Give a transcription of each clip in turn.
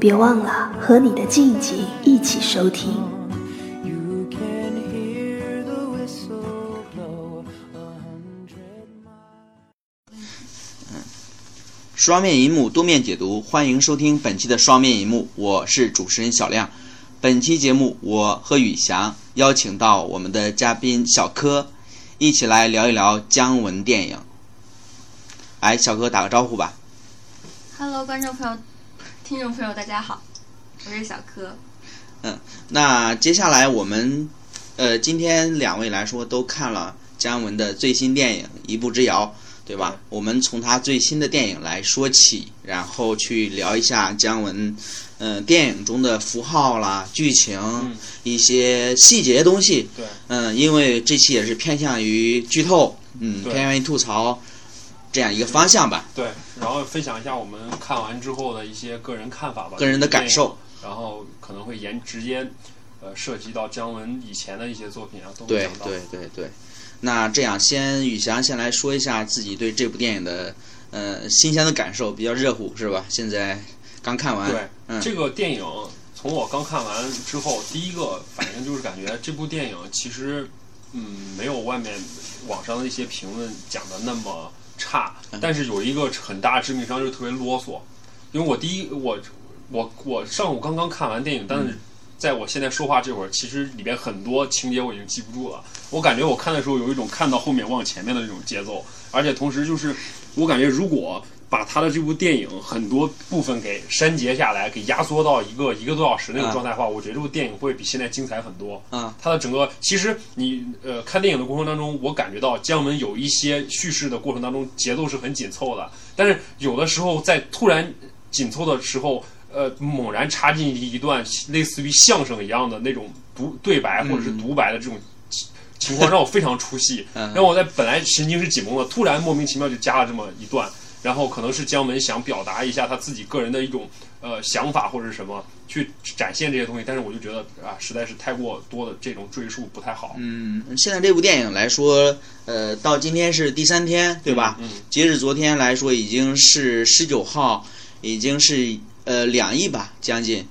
别忘了和你的静静一起收听。双面银幕多面解读，欢迎收听本期的双面银幕，我是主持人小亮。本期节目，我和宇翔邀请到我们的嘉宾小柯，一起来聊一聊姜文电影。来，小哥打个招呼吧。Hello，观众朋友、听众朋友，大家好，我是小柯。嗯那接下来我们，呃，今天两位来说都看了姜文的最新电影《一步之遥》，对吧？我们从他最新的电影来说起，然后去聊一下姜文，呃，电影中的符号啦、剧情、一些细节东西。对，嗯，因为这期也是偏向于剧透，嗯，偏向于吐槽这样一个方向吧。对，然后分享一下我们看完之后的一些个人看法吧，个人的感受然后可能会沿直接呃涉及到姜文以前的一些作品啊，都会对讲到。对对对，那这样先宇翔先来说一下自己对这部电影的呃新鲜的感受，比较热乎是吧？现在刚看完，对嗯这个电影从我刚看完之后，第一个反应就是感觉这部电影其实嗯没有外面网上的一些评论讲的那么差，但是有一个很大致命伤就是特别啰嗦，因为我第一我我我上午刚刚看完电影，但是在我现在说话这会儿，其实里边很多情节我已经记不住了。我感觉我看的时候有一种看到后面忘前面的那种节奏，而且同时就是我感觉如果把他的这部电影很多部分给删节下来，给压缩到一个一个多小时那种啊状态的话，我觉得这部电影会比现在精彩很多。嗯，它的整个其实你呃看电影的过程当中，我感觉到姜文有一些叙事的过程当中节奏是很紧凑的，但是有的时候在突然紧凑的时候，呃，猛然插进一段类似于相声一样的那种独对白或者是独白的这种情情况，让我非常出戏。嗯让我在本来神经是紧绷的，突然莫名其妙就加了这么一段。然后可能是姜文想表达一下他自己个人的一种呃想法或者是什么，去展现这些东西，但是我就觉得啊，实在是太过多的这种赘述不太好。嗯，现在这部电影来说，呃，到今天是第三天，对吧？嗯，截止昨天来说，已经是十九号，已经是呃两亿吧，将近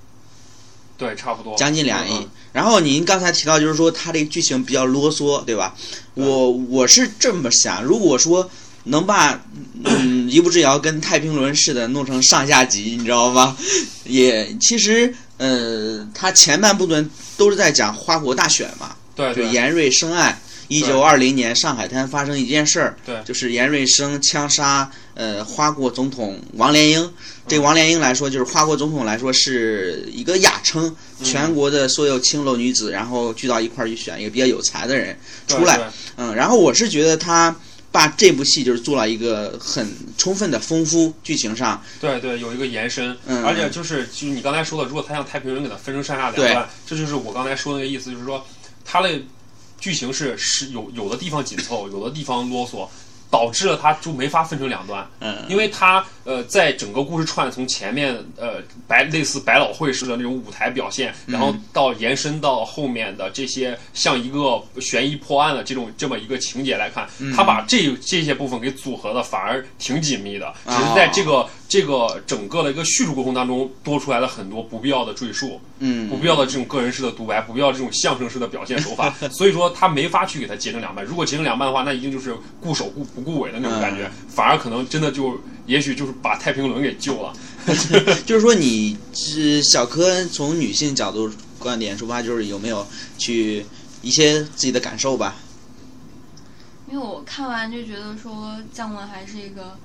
对，差不多，将近两亿。嗯然后您刚才提到，就是说它这个剧情比较啰嗦，对吧？我我是这么想，如果说能把嗯一步之遥跟太平轮似的弄成上下集，你知道吗？也其实呃，它前半部分都是在讲花国大选嘛，对对就严瑞生案。一九二零年上海滩发生一件事儿，对就是严瑞生枪杀呃花国总统王连英。这王连英来说，就是花国总统来说是一个雅称，全国的所有青楼女子，然后聚到一块儿去选一个比较有才的人出来。嗯，然后我是觉得他把这部戏就是做了一个很充分的丰富剧情上，对对，有一个延伸，嗯而且就是就是你刚才说的，如果他像太平轮给他分成上下两段，这就是我刚才说的那个意思，就是说他的剧情是是有有的地方紧凑，有的地方啰嗦。导致了它就没法分成两段，嗯，因为它呃在整个故事串从前面呃百类似百老汇式的那种舞台表现，然后到延伸到后面的这些像一个悬疑破案的这种这么一个情节来看，它把这这些部分给组合的反而挺紧密的，只是在这个、这个整个的一个叙述过程当中多出来了很多不必要的赘述，嗯不必要的这种个人式的独白，不必要这种相声式的表现手法，所以说他没法去给它截成两半。如果截成两半的话，那一定就是顾首顾不顾尾的那种感觉，反而可能真的就也许就是把太平轮给救了。就是说你是小柯从女性角度观点出发，就是有没有去一些自己的感受吧？因为我看完就觉得说姜文还是一个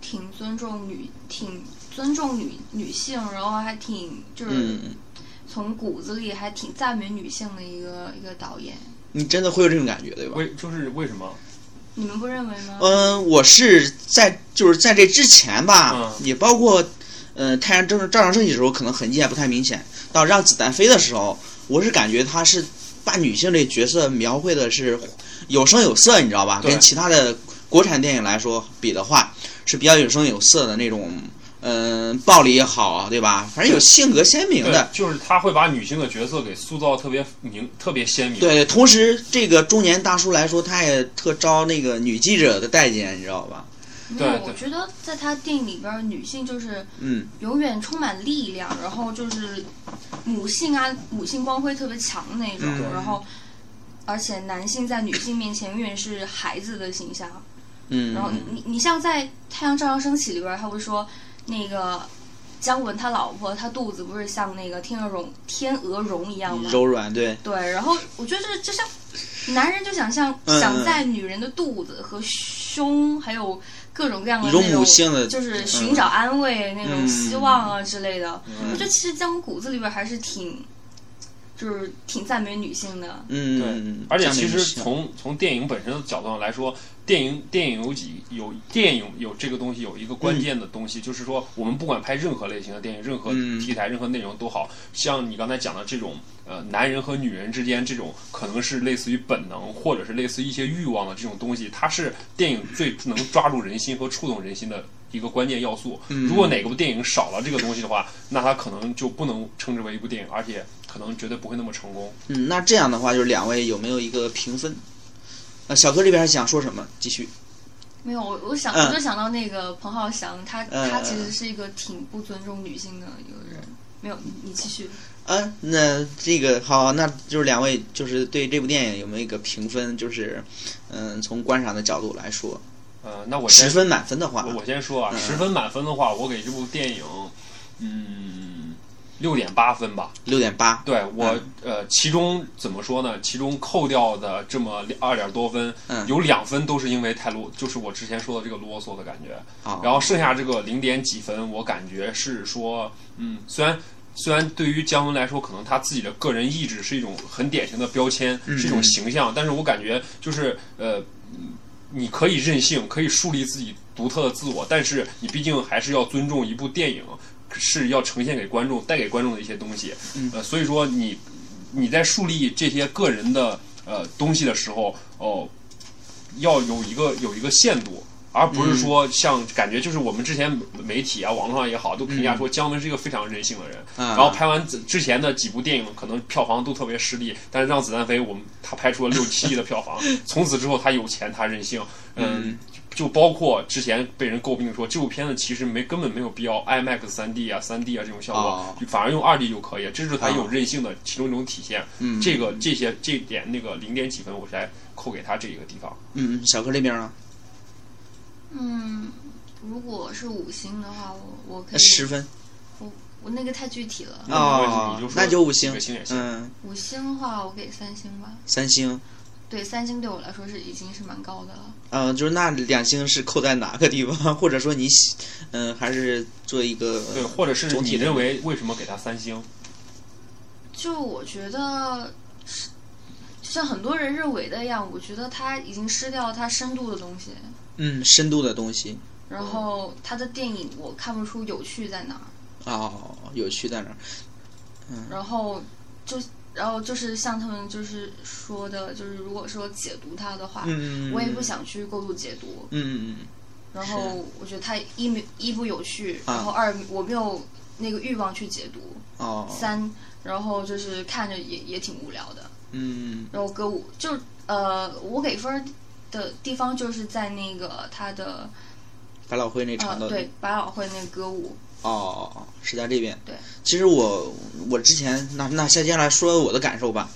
挺尊重女、挺尊重女女性，然后还挺就是嗯，从骨子里还挺赞美女性的一个一个导演。你真的会有这种感觉，对吧？为就是为什么？你们不认为吗？嗯，我是在就是在这之前吧，嗯也包括呃，太阳正照常升起的时候，可能痕迹还不太明显。到让子弹飞的时候，我是感觉他是把女性这角色描绘的是有声有色，你知道吧？跟其他的国产电影来说比的话，是比较有声有色的那种，嗯、暴力也好，对吧？反正有性格鲜明的。，就是他会把女性的角色给塑造特别明、特别鲜明。对，同时这个中年大叔来说，他也特招那个女记者的待见，你知道吧？没有，对对我觉得在他电影里边，女性就是嗯永远充满力量，然后就是母性啊，母性光辉特别强的那种，嗯然后而且男性在女性面前永远是孩子的形象。嗯，然后你你你像在《太阳照常升起》里边儿，他会说那个姜文他老婆他肚子不是像那个天鹅绒天鹅绒一样吗？柔软，对，对，然后我觉得这就像男人就想象嗯想在女人的肚子和胸，还有各种各样的那种母性的就是寻找安慰、那种希望啊之类的。嗯我觉得其实姜文骨子里边还是挺，就是挺赞美女性的。嗯，对，而且其实从从电影本身的角度上来说，电影电影有几有电影有这个东西有一个关键的东西，就是说我们不管拍任何类型的电影，任何嗯题材、任何内容都好，像你刚才讲的这种呃男人和女人之间这种可能是类似于本能或者是类似于一些欲望的这种东西，它是电影最能抓住人心和触动人心的。一个关键要素。嗯如果哪个部电影少了这个东西的话，那它可能就不能称之为一部电影，而且可能绝对不会那么成功。嗯，那这样的话，就是两位有没有一个评分？呃，小哥这边还想说什么？继续。没有，我我想、嗯我就想到那个彭浩翔，他、嗯他其实是一个挺不尊重女性的一个人。没有，你你继续。嗯，那这个好，那就是两位就是对这部电影有没有一个评分？就是，嗯，从观赏的角度来说，呃，那我十分满分的话，我我先说啊，嗯十分满分的话，我给这部电影，嗯，六点八分吧。六点八。对我、嗯呃，其中怎么说呢？其中扣掉的这么二点多分，嗯有两分都是因为太啰，就是我之前说的这个啰嗦的感觉。好，然后剩下这个零点几分，我感觉是说，嗯，虽然虽然对于姜文来说，可能他自己的个人意志是一种很典型的标签，嗯是一种形象，但是我感觉就是呃，嗯你可以任性，可以树立自己独特的自我，但是你毕竟还是要尊重一部电影是要呈现给观众、带给观众的一些东西。嗯。呃，所以说你你在树立这些个人的呃东西的时候，哦、要有一个有一个限度，而不是说像感觉就是我们之前媒体啊、网络上也好，都评价说姜文是一个非常任性的人。嗯，然后拍完之之前的几部电影，可能票房都特别失利，但是《让子弹飞》，我们他拍出了六七亿的票房，从此之后他有钱，他任性，嗯，就包括之前被人诟病说这部片子其实没根本没有必要 IMAX 三 D 啊、三 D 啊这种效果，哦反而用二 D 就可以，这是他啊有韧性的其中一种体现。嗯这个这些这点那个零点几分，我才扣给他这一个地方。嗯，小哥这边呢？嗯，如果是五星的话，我我可以十分我我那个太具体了。那没关系哦你就说那就五星五星也行嗯，五星的话，我给三星吧。三星。对，三星对我来说是已经是蛮高的了。嗯，就是那两星是扣在哪个地方，或者说你喜，嗯，还是做一个对，或者是你总体认为为什么给他三星？就我觉得是，就像很多人认为的一样，我觉得他已经失掉了它深度的东西。嗯深度的东西然后他的电影我看不出有趣在哪儿，哦，有趣在哪儿？嗯然后就然后就是像他们就是说的，就是如果说解读它的话，嗯，我也不想去过度解读。嗯，嗯然后我觉得它一没一不有趣，啊。然后二我没有那个欲望去解读，嗯哦，三然后就是看着也也挺无聊的。嗯然后歌舞就呃，我给分儿的地方就是在那个他的百老汇那场的呃对百老汇那个歌舞，哦，是在这边。对，其实我我之前那那接下来说我的感受吧，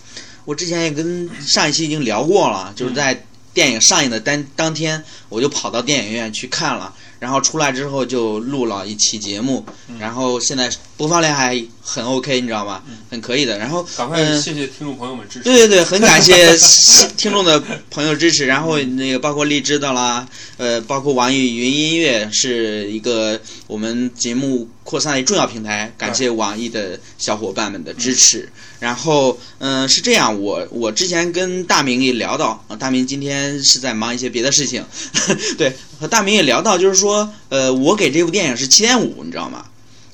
我之前也跟上一期已经聊过了，就是在电影上映的当当天，我就跑到电影院去看了，然后出来之后就录了一期节目，然后现在播放量还很 OK，你知道吗？很可以的。然后赶快嗯谢谢听众朋友们支持。对对对，很感谢 听众的朋友支持，然后那个包括荔枝的啦，呃，包括网易云音乐是一个我们节目扩散的重要平台，感谢网易的小伙伴们的支持。然后，嗯、是这样，我我之前跟大明也聊到，呃大明今天是在忙一些别的事情，对，和大明也聊到，就是说，呃，我给这部电影是七点五，你知道吗？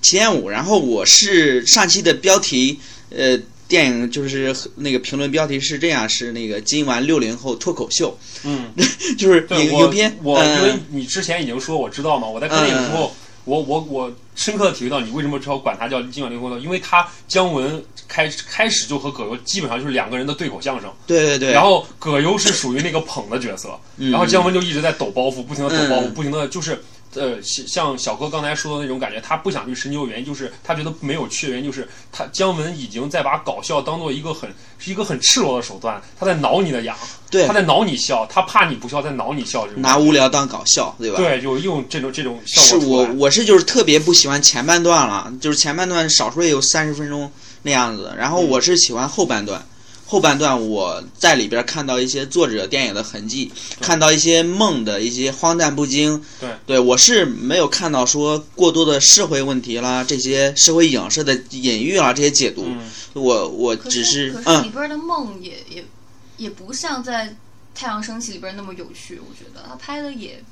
七点五。然后我是上期的标题，呃，电影就是那个评论标题是这样，是那个今晚六零后脱口秀，嗯，就是影影片，我因为嗯你之前已经说我知道嘛，我在看电影之后，我我我深刻的体会到你为什么要管他叫今晚六零后，因为他姜文开开始就和葛优基本上就是两个人的对口相声，对对对，然后葛优是属于那个捧的角色，嗯。然后姜文就一直在抖包袱，不停的抖包袱，嗯。不停的就是。呃，像像小哥刚才说的那种感觉，他不想去深究原因，就是他觉得没有趣的原因，就是他姜文已经在把搞笑当做一个很是一个很赤裸的手段，他在挠你的痒，对他在挠你笑，他怕你不笑，在挠你笑拿无聊当搞笑，对吧？对，就用这种这种效是我果出来。我是就是特别不喜欢前半段了，就是前半段少说也有三十分钟那样子，然后嗯我是喜欢后半段。后半段我在里边看到一些作者电影的痕迹，看到一些梦的一些荒诞不经。对，对我是没有看到说过多的社会问题啦，这些社会影射的隐喻啦，这些解读。嗯，我我只是可是嗯里边的梦也也也不像在《太阳升起》里边那么有趣，我觉得他拍的也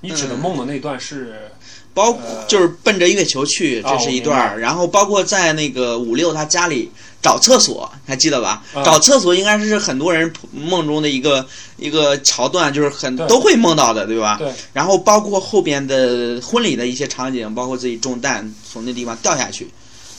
你指的梦的那段是包呃就是奔着月球去，啊这是一段儿。然后包括在那个五六他家里找厕所，还记得吧？啊找厕所应该是很多人梦中的一个一个桥段，就是很都会梦到的，对吧？对。然后包括后边的婚礼的一些场景，包括自己中弹从那地方掉下去。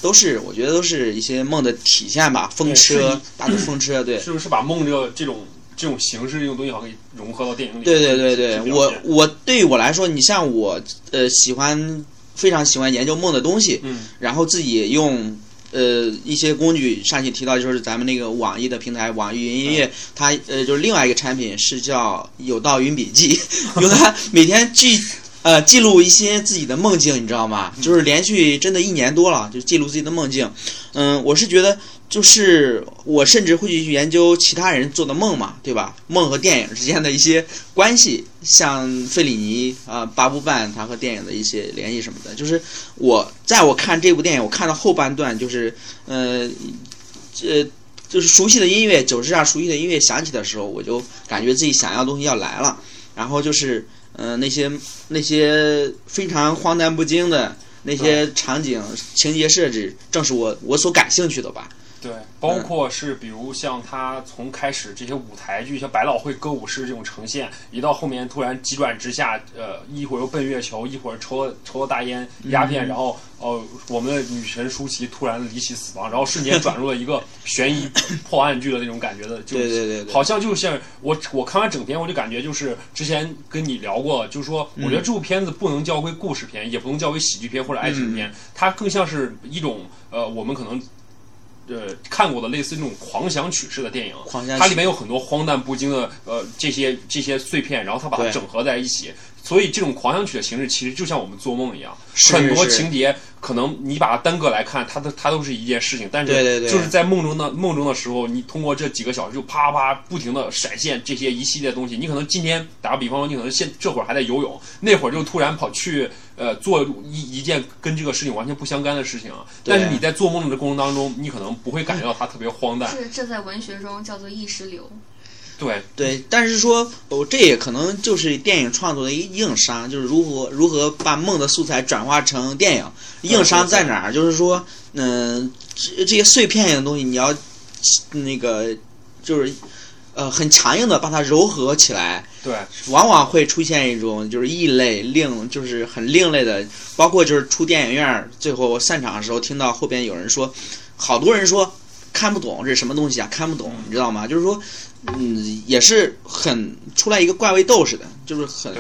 都是，我觉得都是一些梦的体现吧。风车，大的风车，对，是不是把梦这个这种这种形式这种东西好像给融合到电影里？对对对对，我我对于我来说，你像我呃喜欢非常喜欢研究梦的东西，嗯然后自己用呃一些工具，上期提到就是咱们那个网易的平台网易云音乐，它呃就是另外一个产品是叫有道云笔记，用它每天记呃记录一些自己的梦境，你知道吗？就是连续真的一年多了，就记录自己的梦境。嗯，我是觉得。就是我甚至会去研究其他人做的梦嘛，对吧？梦和电影之间的一些关系，像费里尼啊、八部半他和电影的一些联系什么的。就是我在我看这部电影，我看到后半段，就是呃呃，就是熟悉的音乐，九十下熟悉的音乐响起的时候，我就感觉自己想要的东西要来了。然后就是呃那些那些非常荒诞不经的那些场景、情节设置，正是我我所感兴趣的吧。对，包括是比如像他从开始这些舞台剧，像百老汇歌舞式这种呈现，一到后面突然急转直下，呃，一会儿又奔月球，一会儿抽了抽了大烟鸦片，然后哦、我们的女神舒淇突然离奇死亡，然后瞬间转入了一个悬疑破案剧的那种感觉的，就对对。对对好像就像我我看完整篇，我就感觉就是之前跟你聊过，就是说我觉得这部片子不能叫为故事片，也不能叫为喜剧片或者爱情片，它更像是一种呃我们可能。呃，看过的类似那种狂想曲式的电影，狂想曲。它里面有很多荒诞不经的呃这些这些碎片，然后它把它整合在一起，所以这种狂想曲的形式其实就像我们做梦一样，是很多情节可能你把它单个来看，它都它都是一件事情，但是对对对。就是在梦中的梦中的时候，你通过这几个小时就啪啪不停的闪现这些一系列东西，你可能今天打个比方说，你可能现这会儿还在游泳，那会儿就突然跑去呃做一一件跟这个事情完全不相干的事情，啊但是你在做梦的过程当中，你可能不会感觉到它特别荒诞，这这在文学中叫做意识流。对。对，但是说，哦，这也可能就是电影创作的一硬伤，就是如何如何把梦的素材转化成电影。硬伤在哪儿？就是说，嗯、这这些碎片性的东西，你要那个就是呃很强硬的把它糅合起来，对，往往会出现一种就是异类、另就是很另类的，包括就是出电影院儿最后散场的时候，听到后边有人说，好多人说看不懂这是什么东西啊，看不懂，你知道吗？就是说，嗯，也是很出来一个怪味豆似的，就是很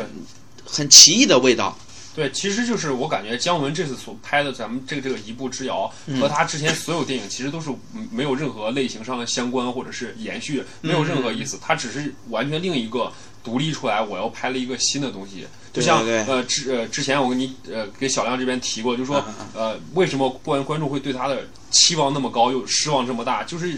很奇异的味道。对，其实就是我感觉姜文这次所拍的咱们这个这个一步之遥，嗯和他之前所有电影其实都是嗯没有任何类型上的相关或者是延续，没有任何意思，他只是完全另一个独立出来，我要拍了一个新的东西。就像呃之呃之前我跟你呃给小亮这边提过，就说嗯嗯呃为什么观观众会对他的期望那么高，又失望这么大，就是。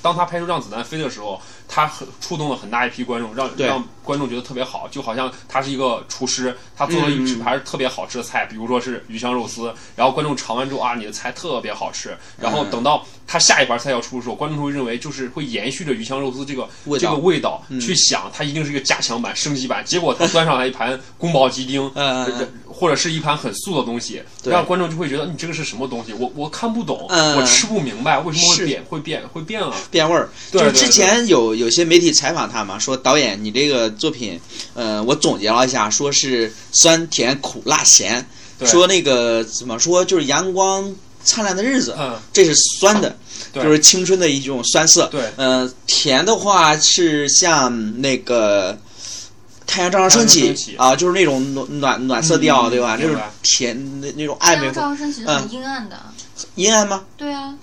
当他拍出《让子弹飞》的时候，他很触动了很大一批观众，让让观众觉得特别好，就好像他是一个厨师，他做了一只盘特别好吃的菜，比如说是鱼香肉丝，然后观众尝完之后啊，你的菜特别好吃，然后等到他下一盘菜要出的时候，观众会认为就是会延续着鱼香肉丝这个这个味道去想，它一定是一个加强版、升级版，结果他端上来一盘宫保鸡丁，或者是一盘很素的东西，让观众就会觉得你这个是什么东西，我我看不懂，嗯我吃不明白，为什么会变会变会变了？变味儿。就是之前有有些媒体采访他嘛，说导演你这个作品，呃，我总结了一下，说是酸甜苦辣咸，说那个怎么说就是阳光灿烂的日子，嗯，这是酸的，就是青春的一种酸涩。对呃，甜的话是像那个。太阳照常升起啊，就是那种暖暖暖色调，嗯对吧？那种甜那那种暧昧阳照升其实嗯很阴暗的，阴暗吗？对啊，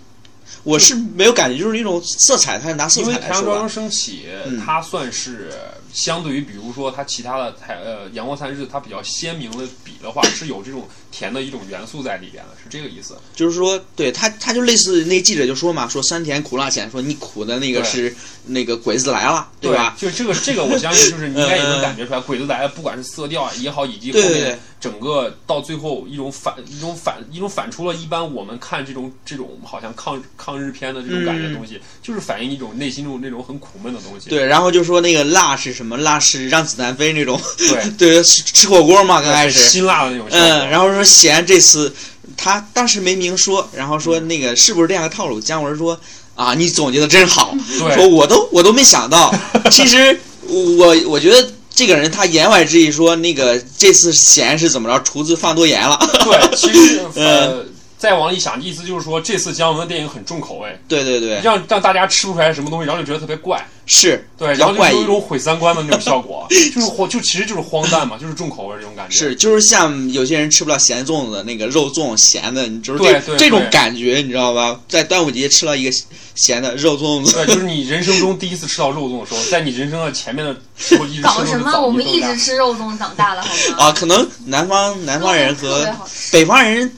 我是没有感觉，就是那种色彩，它是拿色因为彩来说吧太阳照常。升起嗯，它算是相对于比如说它其他的太呃阳光灿烂日，它比较鲜明的比的话，是有这种甜的一种元素在里边的，是这个意思。就是说，对他，他就类似那记者就说嘛，说酸甜苦辣咸，说你苦的那个是那个鬼子来了，对吧？就这个这个，我相信就是你应该也能感觉出来，鬼子来了，不管是色调也好，以及后对对对面整个到最后一种反一种反一种反出了一般我们看这种这种好像抗抗日片的这种感觉的东西，就是反映一种内心中那种很苦闷的东西。对，然后就说那个辣是什么？辣是让子弹飞那种，对，对，吃吃火锅嘛，刚开始，辛辣的那种。嗯，然后说咸这次他当时没明说，然后说那个是不是这样的套路？姜文说啊，你总结的真好，说我都我都没想到，其实我我觉得。这个人他言外之意说，那个这次咸是怎么着？厨子放多盐了。对，其实嗯呃，再往里想，意思就是说这次姜文的电影很重口味，对对对，让让大家吃不出来什么东西，然后就觉得特别怪。是，对，然后就有一。种毁三观的那种效果，就是荒，就其实就是荒诞嘛，就是重口味这种感觉。是，就是像有些人吃不了咸粽子，那个肉粽咸的，你就是这对对这种感觉，你知道吧？在端午节吃了一个咸的肉粽子，对，就是你人生中第一次吃到肉粽的时候，在你人生的前面的时候一直吃搞什么？我们一直吃肉粽长大的，好吗？啊，可能南方南方人和北方人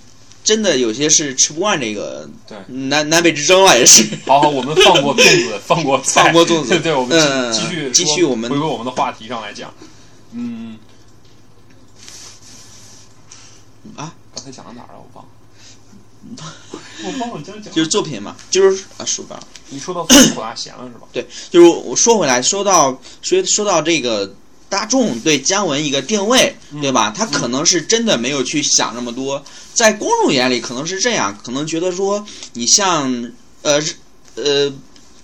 真的有些是吃不惯这个对南南北之争了，也是。好好，我们放过粽子，放过菜 放过粽子 对对，我们嗯继继续说继续我们回归我们的话题上来讲。嗯，啊，刚才讲到哪儿了？我忘了。我忘了讲讲。就是作品嘛，就是啊，说吧，你说到酸苦辣咸了是吧？对，就是我说回来，说到说说到这个大众对姜文一个定位，嗯对吧？他可能是真的没有去想那么多，在公众眼里可能是这样，可能觉得说你像呃日呃《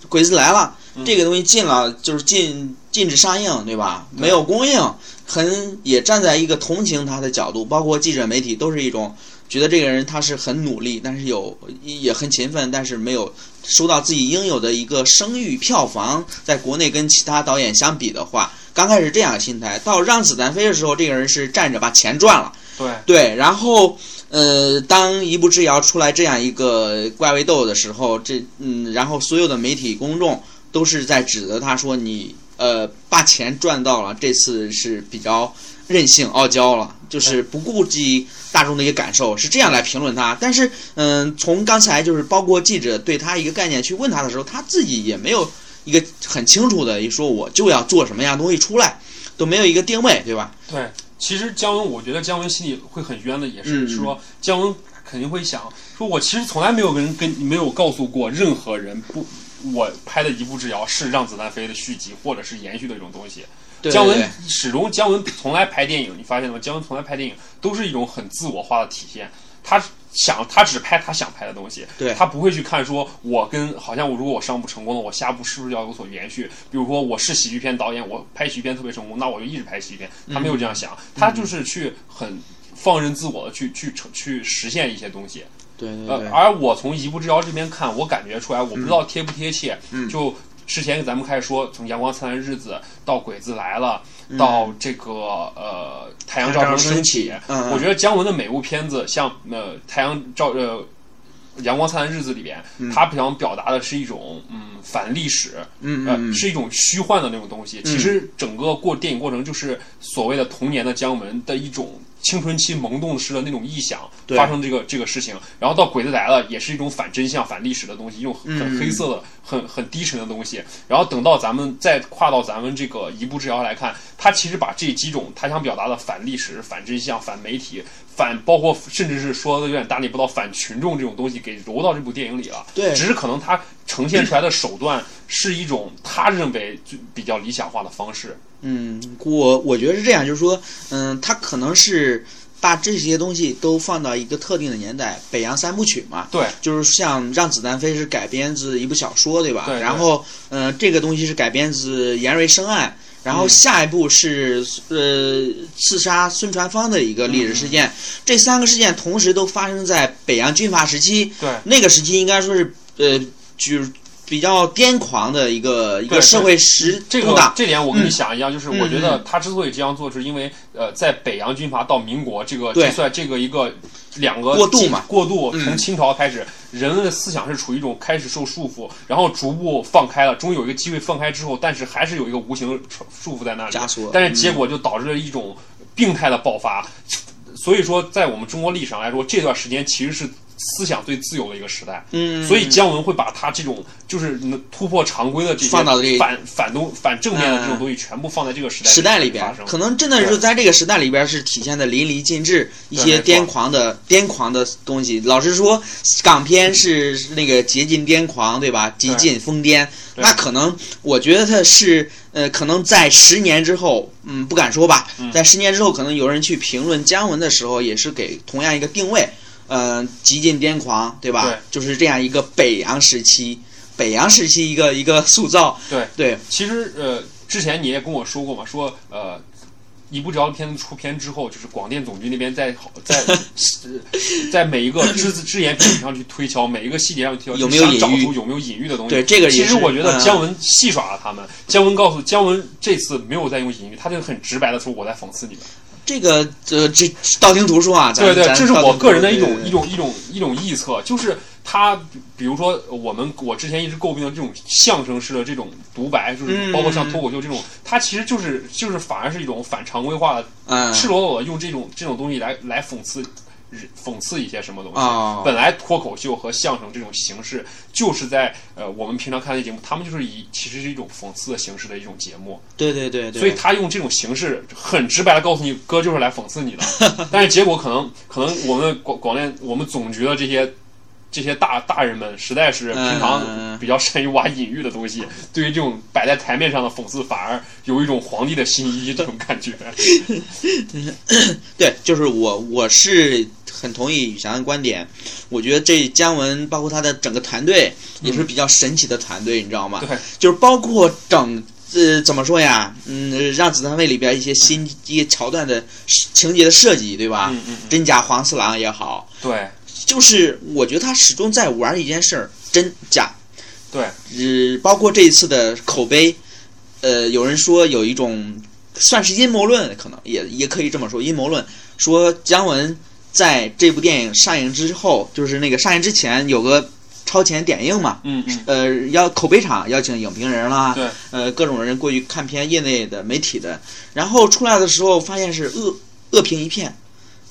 鬼子来了》嗯这个东西禁了，就是禁禁止上映，对吧？没有公映，很也站在一个同情他的角度，包括记者媒体都是一种觉得这个人他是很努力，但是有也很勤奋，但是没有收到自己应有的一个声誉票房，在国内跟其他导演相比的话，刚开始这样的心态，到让子弹飞的时候，这个人是站着把钱赚了。对，对，然后呃，当一步之遥出来这样一个怪味豆的时候，这嗯，然后所有的媒体公众都是在指责他说你呃把钱赚到了，这次是比较任性傲娇了，就是不顾及大众的一个感受，是这样来评论他。但是嗯、从刚才就是包括记者对他一个概念去问他的时候，他自己也没有一个很清楚的一说我就要做什么样东西出来，都没有一个定位，对吧？对，其实姜文，我觉得姜文心里会很冤的，也是嗯说姜文肯定会想，说我其实从来没有跟人跟没有告诉过任何人不，我拍的一步之遥是让子弹飞的续集或者是延续的一种东西。姜文始终，姜文从来拍电影，你发现了吗？姜文从来拍电影都是一种很自我化的体现。他想，他只拍他想拍的东西，对他不会去看说，我跟好像我如果我上部成功了，我下部是不是要有所延续？比如说我是喜剧片导演，我拍喜剧片特别成功，那我就一直拍喜剧片。他没有这样想，他就是去很放任自我的去去成去实现一些东西。对对对，，呃而我从一步之遥这边看，我感觉出来，我不知道贴不贴切。嗯就之前咱们开始说，从阳光灿烂日子到鬼子来了，到这个呃太阳照常升起，我觉得姜文的每部片子，像呃太阳照呃。阳光灿烂日子里边，他想表达的是一种嗯反历史，嗯是一种虚幻的那种东西。其实整个过电影过程就是所谓的童年的姜文的一种青春期萌动时的那种臆想对。发生这个这个事情，然后到鬼子来了也是一种反真相、反历史的东西，一种嗯。很黑色的、很很低沉的东西。然后等到咱们再跨到咱们这个一步之遥来看，他其实把这几种他想表达的反历史、反真相、反媒体、反包括甚至是说的有点大逆不道、反群众这种东西给揉到这部电影里了。对只是可能他呈现出来的手段是一种他认为最比较理想化的方式。嗯，我我觉得是这样，就是说，嗯，他可能是把这些东西都放到一个特定的年代，北洋三部曲嘛，对，就是像《让子弹飞》是改编自一部小说，对吧？对对然后，呃，这个东西是改编自严瑞生案。然后嗯下一步是、呃刺杀孙传芳的一个历史事件，这三个事件同时都发生在北洋军阀时期。对。那个时期应该说是呃，就是比较癫狂的一个一个社会时这个。这点我跟你想一样，就是我觉得嗯他之所以这样做，是因为呃，在北洋军阀到民国这个对就算这个一个两个阶过渡嘛过渡嗯从清朝开始，人们的思想是处于一种开始受束缚，然后逐步放开了，终于有一个机会放开之后，但是还是有一个无形的束缚在那里，但是结果就导致了一种病态的爆发。所以说，在我们中国历史上来说，这段时间其实是思想最自由的一个时代。嗯，所以姜文会把他这种就是突破常规的这些放到这反反东反正面的这种嗯。东西，全部放在这个时代时代里边，可能真的是在这个时代里边是体现的淋漓尽致，一些癫狂的癫狂的东西。老实说，港片是那个极尽癫狂，对吧？极尽疯癫。那可能我觉得他是呃，可能在十年之后，嗯，不敢说吧，嗯。在十年之后，可能有人去评论姜文的时候，也是给同样一个定位，呃，极尽癫狂，对吧？对就是这样一个北洋时期，北洋时期一个一个塑造，对对，其实呃，之前你也跟我说过嘛，说呃。一部这样的片子出片之后，就是广电总局那边在在呃 在每一个只字只言片语上去推敲，每一个细节上去推敲，有没有就想隐喻找出有没有隐喻的东西。对这个其实我觉得嗯姜文戏耍了他们。姜文告诉姜文这次没有再用隐喻，他就很直白的说我在讽刺你们。这个呃，这道听途说啊，咱对对，这是我个人的一种一种一种一种臆测，就是他，比比如说我们我之前一直诟病的这种相声式的这种独白，就是嗯包括像脱口秀这种，它其实就是就是反而是一种反常规化的，嗯。赤裸裸的用这种这种东西来来讽刺讽刺一些什么东西。哦本来脱口秀和相声这种形式，就是在呃我们平常看的节目，他们就是以其实是一种讽刺的形式的一种节目。对对对对，所以他用这种形式很直白的告诉你，哥就是来讽刺你的。但是结果可能可能我们广广电我们总局的这些这些大大人们，实在是平常比较善于挖隐喻的东西，对于这种摆在台面上的讽刺，反而有一种皇帝的新衣这种感觉。对，就是我我是很同意宇翔的观点，我觉得这姜文包括他的整个团队也是比较神奇的团队，你知道吗？对，就是包括整。呃，怎么说呀？嗯，让子弹飞里边一些新一些桥段的情节的设计，对吧？嗯嗯嗯真假黄四郎也好，对就是我觉得他始终在玩一件事儿，真假。对，呃，包括这一次的口碑，呃，有人说有一种算是阴谋论，可能也也可以这么说，阴谋论。说姜文在这部电影上映之后，就是那个上映之前有个超前点映嘛，嗯嗯呃，要口碑场邀请影评人啦，对，呃，各种人过去看片，业内的、媒体的，然后出来的时候发现是恶恶评一片，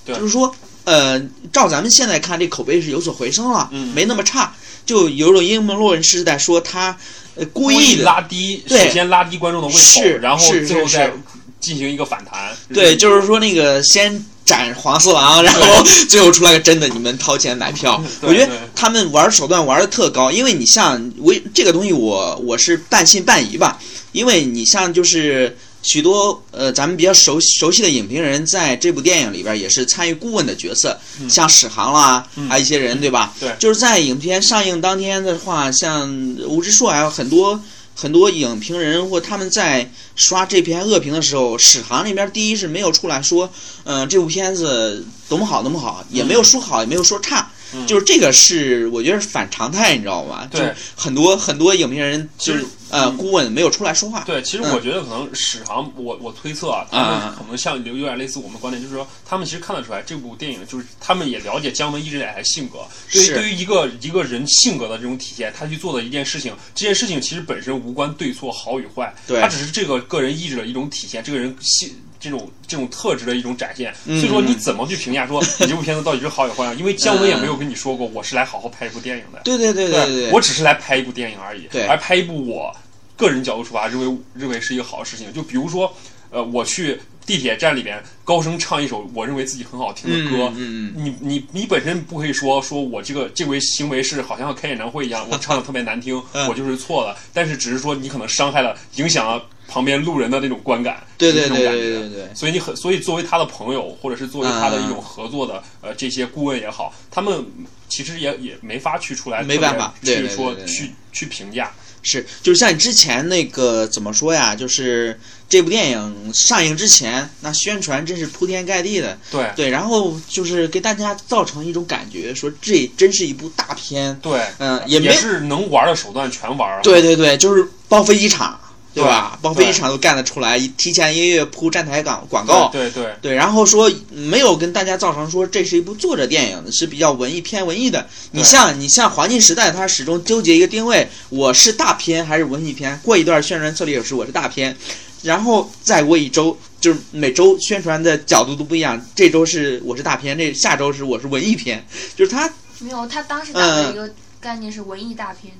对。就是说，呃，照咱们现在看，这口碑是有所回升了，嗯没那么差，就有种阴谋论是在说他呃故故意的，拉低，对首先拉低观众的胃口，然后最后再进行一个反弹。对，就是说那个先斩黄四郎，然后 最后出来个真的，你们掏钱买票。我觉得他们玩手段玩的特高，因为你像我这个东西我，我是半信半疑吧，因为你像就是。许多呃，咱们比较熟熟悉的影评人在这部电影里边也是参与顾问的角色，像史航啦，还有一些人，对吧？对。就是在影片上映当天的话，像吴之硕还有很多很多影评人或他们在刷这篇恶评的时候，史航那边第一是没有出来说，嗯、这部片子多么好多么好，也没有说好，也没有说差。嗯。就是这个是我觉得是反常态，你知道吗？对就是很多很多影评人就是呃嗯。顾问没有出来说话。对，其实嗯。我觉得可能史航，我我推测啊，他们啊。可能像有有点类似我们的观点，就是说他们其实看得出来这部电影就是他们也了解姜文一直以来的性格，对于对于一个一个人性格的这种体现，他去做的一件事情，这件事情其实本身无关对错好与坏，对。他只是这个个人意志的一种体现，这个人性。这种这种特质的一种展现，嗯。所以说你怎么去评价说 你这部片子到底是好与坏啊？因为姜文也没有跟你说过我是来好好拍一部电影的，对对对对对，我只是来拍一部电影而已，对。而拍一部我个人角度出发认为认为是一个好的事情。就比如说，呃，我去地铁站里边高声唱一首我认为自己很好听的歌，嗯嗯你你你本身不可以说说我这个这回行为是好像开演唱会一样，我唱的特别难听，嗯。我就是错了，但是只是说你可能伤害了、影响了。旁边路人的那种观感，对对对对对对，所以你很，所以作为他的朋友，或者是作为他的一种嗯合作的、呃这些顾问也好，他们其实也也没法去出来，没办法去说去去评价。是，就是像你之前那个怎么说呀？就是这部电影上映之前，那宣传真是铺天盖地的，对对，然后就是给大家造成一种感觉，说这真是一部大片，对，嗯、也没，是能玩的手段全玩了。对对对，就是包飞机场，对吧？对报飞机场都干得出来，提前一个月铺站台广广告，对对对，然后说没有跟大家造成说这是一部作者电影，是比较文艺偏文艺的。你像你像黄金时代，它始终纠结一个定位，我是大片还是文艺片？过一段宣传策略是我是大片，然后再过一周，就是每周宣传的角度都不一样。这周是我是大片，这下周是我是文艺片，就是他没有，他当时打的一个概念是文艺大片，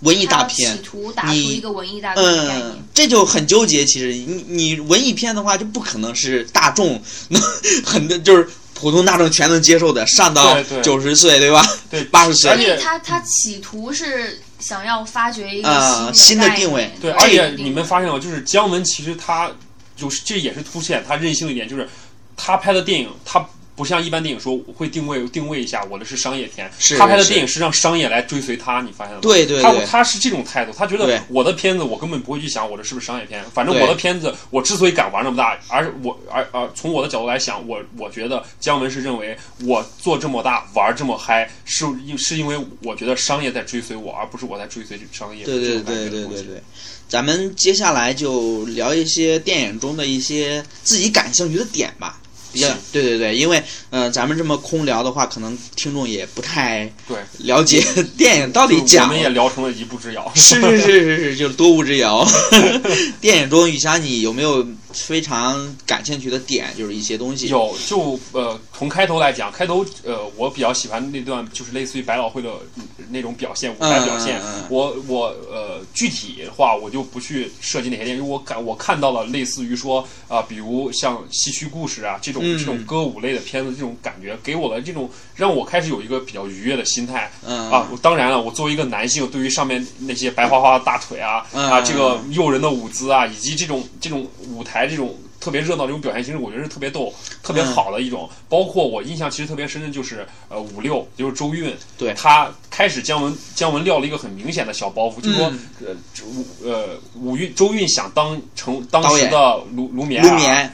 文艺大片企。图打出你一个文艺大片。嗯，这就很纠结。其实你你文艺片的话，就不可能是大众能 很多就是普通大众全能接受的，上到九十岁，对吧？对，八十岁所而且以他他企图是想要发掘一个呃新的定位对，而且你们发现了，就是姜文其实他就是这也是凸显他任性的一点，就是他拍的电影他。不像一般电影说会定位定位一下，我的是商业片。是他拍的电影是让商业来追随他，你发现了吗？对对对，他他是这种态度，他觉得我的片子我根本不会去想我这是不是商业片，反正我的片子我之所以敢玩那么大，而我而而从我的角度来想，我我觉得姜文是认为我做这么大玩这么嗨，是因是因为我觉得商业在追随我，而不是我在追随商业。对对对觉的东西对对对。咱们接下来就聊一些电影中的一些自己感兴趣的点吧。比较对对对，因为嗯、呃咱们这么空聊的话，可能听众也不太对了解 电影到底讲我讲们也聊成了一步之遥。是是是是是，就是多步之遥。电影中，雨霞，你有没有非常感兴趣的点？就是一些东西。有，就呃，从开头来讲，开头呃，我比较喜欢那段，就是类似于百老汇的嗯那种表现，舞台表现。我我呃，具体的话我就不去涉及哪些因为我感我看到了类似于说啊、比如像戏曲故事啊这种、嗯这种歌舞类的片子，这种感觉给我的这种让我开始有一个比较愉悦的心态。嗯啊，当然了，我作为一个男性，对于上面那些白花花的大腿啊，嗯啊，这个诱人的舞姿啊，以及这种这种舞台这种特别热闹这种表现形式，我觉得是特别逗、特别好的一种。包括我印象其实特别深的就是呃五六，就是周韵，对。他开始姜文姜文撂了一个很明显的小包袱，就是说嗯。呃这五呃五韵周韵想当成当时的卢卢棉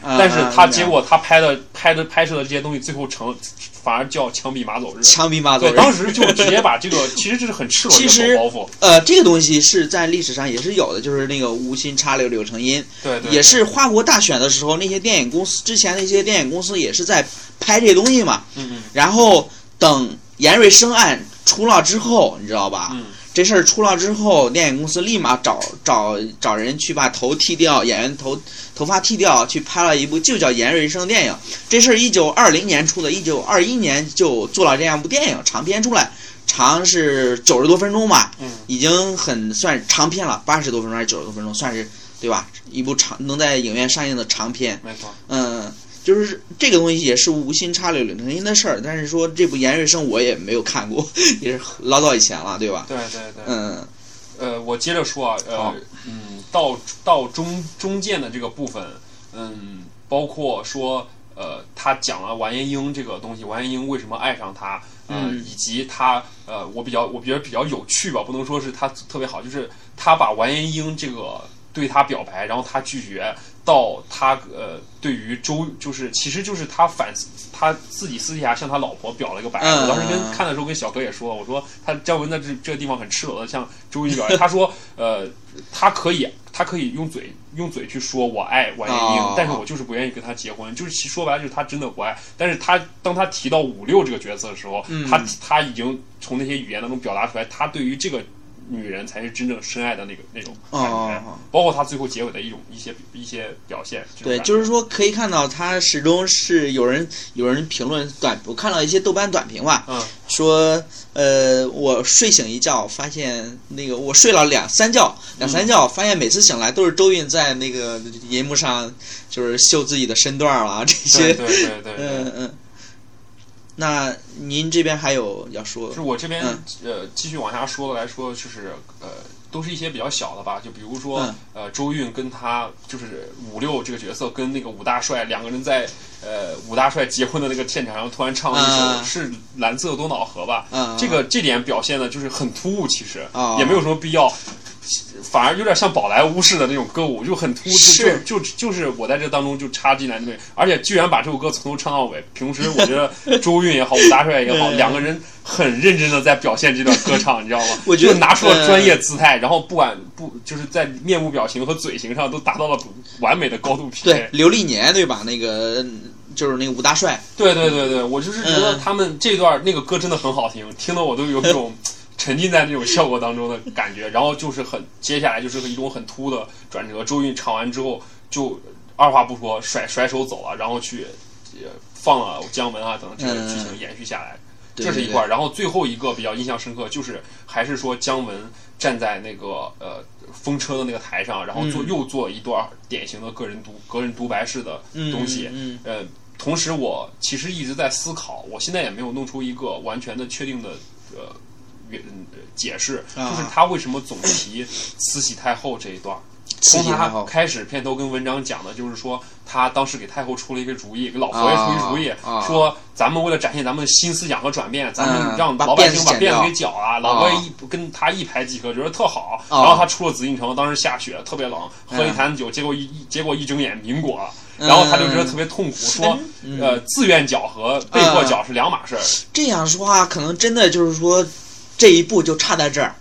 但是他结果他拍的拍的拍摄的这些东西，最后成反而叫枪毙马走日。枪毙马走对，当时就直接把这个，其实这是很赤裸的一个包袱。呃，这个东西是在历史上也是有的，就是那个无心插柳柳成荫，对对，也是花国大选的时候，那些电影公司之前那些电影公司也是在拍这些东西嘛。嗯嗯然后等严瑞生案出了之后，你知道吧？嗯这事儿出了之后，电影公司立马找找找人去把头剃掉，演员头头发剃掉，去拍了一部就叫《严瑞生》的电影。这事儿一九二零年出的，一九二一年就做了这样一部电影长片出来，长是九十多分钟吧，嗯已经很算长片了，八十多分钟还是九十多分钟，算是对吧？一部长能在影院上映的长片。没错。嗯，就是这个东西也是无心插柳柳成荫的事儿，但是说这部《严瑞生》我也没有看过，也是老早以前了，对吧？对对对。嗯呃，我接着说啊，呃，嗯，到到中中间的这个部分，嗯，包括说，呃，他讲了完颜英这个东西，完颜英为什么爱上他，呃，嗯以及他，呃，我比较我觉得比较有趣吧，不能说是他特别好，就是他把完颜英这个对他表白，然后他拒绝，到他呃对于周，就是其实就是他反思他自己私底下向他老婆表了一个白。嗯我当时跟看的时候跟小哥也说，我说他姜文在这这个地方很赤裸的向周韵表白，他说呃他可以他可以用嘴用嘴去说我爱王艳英，哦但是我就是不愿意跟他结婚，就是其说白了就是他真的不爱。但是他当他提到五六这个角色的时候，嗯他他已经从那些语言当中表达出来，他对于这个女人才是真正深爱的那个那种感觉。哦，包括他最后结尾的一种一些一些表现。对，就是说可以看到他始终是有人有人评论短，我看到一些豆瓣短评吧，嗯说呃我睡醒一觉发现那个我睡了两三觉两嗯三觉，发现每次醒来都是周韵在那个银幕上就是秀自己的身段了这对些，对对对对。嗯嗯。那您这边还有要说就是我这边、嗯。呃继续往下说的来说，就是呃都是一些比较小的吧，就比如说、嗯。呃周韵跟他就是五六这个角色跟那个武大帅两个人在呃武大帅结婚的那个现场上突然唱了一首、嗯。是蓝色多瑙河吧，这个这点表现的就是很突兀，其实、哦。也没有什么必要。反而有点像宝莱坞式的那种歌舞，就很突兀，就就就是我在这当中就插进来对，而且居然把这首歌从头唱到尾。平时我觉得周韵也好，武大帅也好，嗯两个人很认真的在表现这段歌唱，你知道吗？我觉得就拿出了专业姿态，然后不管不就是在面部表情和嘴型上都达到了完美的高度匹配。对刘历年对吧？那个就是那个武大帅，对对对对，我就是觉得嗯他们这段那个歌真的很好听，听得我都有一种沉浸在那种效果当中的感觉。然后就是很接下来就是一种很突的转折，周韵唱完之后就二话不说甩甩手走了，然后去呃放了姜文啊等这个剧情延续下来。对这是一块儿，然后最后一个比较印象深刻，就是还是说姜文站在那个呃风车的那个台上，然后做、嗯又做一段典型的个人独个人独白式的东西，嗯呃，同时我其实一直在思考，我现在也没有弄出一个完全的确定的呃解释，啊就是他为什么总提慈禧太后这一段儿。慈禧太从他后开始片头跟文章讲的，就是说他当时给太后出了一个主意，给老佛爷出一主意，啊啊说咱们为了展现咱们的新思想和转变，咱们让老百姓把辫子给绞了。老佛爷一跟他一拍即合，觉得特好。啊然后他出了紫禁城，当时下雪，特别冷，喝了一嗯坛酒，结果一一结果一睁眼民国了。然后他就觉得特别痛苦，说，嗯呃，自愿绞和被迫绞是两码事儿。这样说话，可能真的就是说这一步就差在这儿，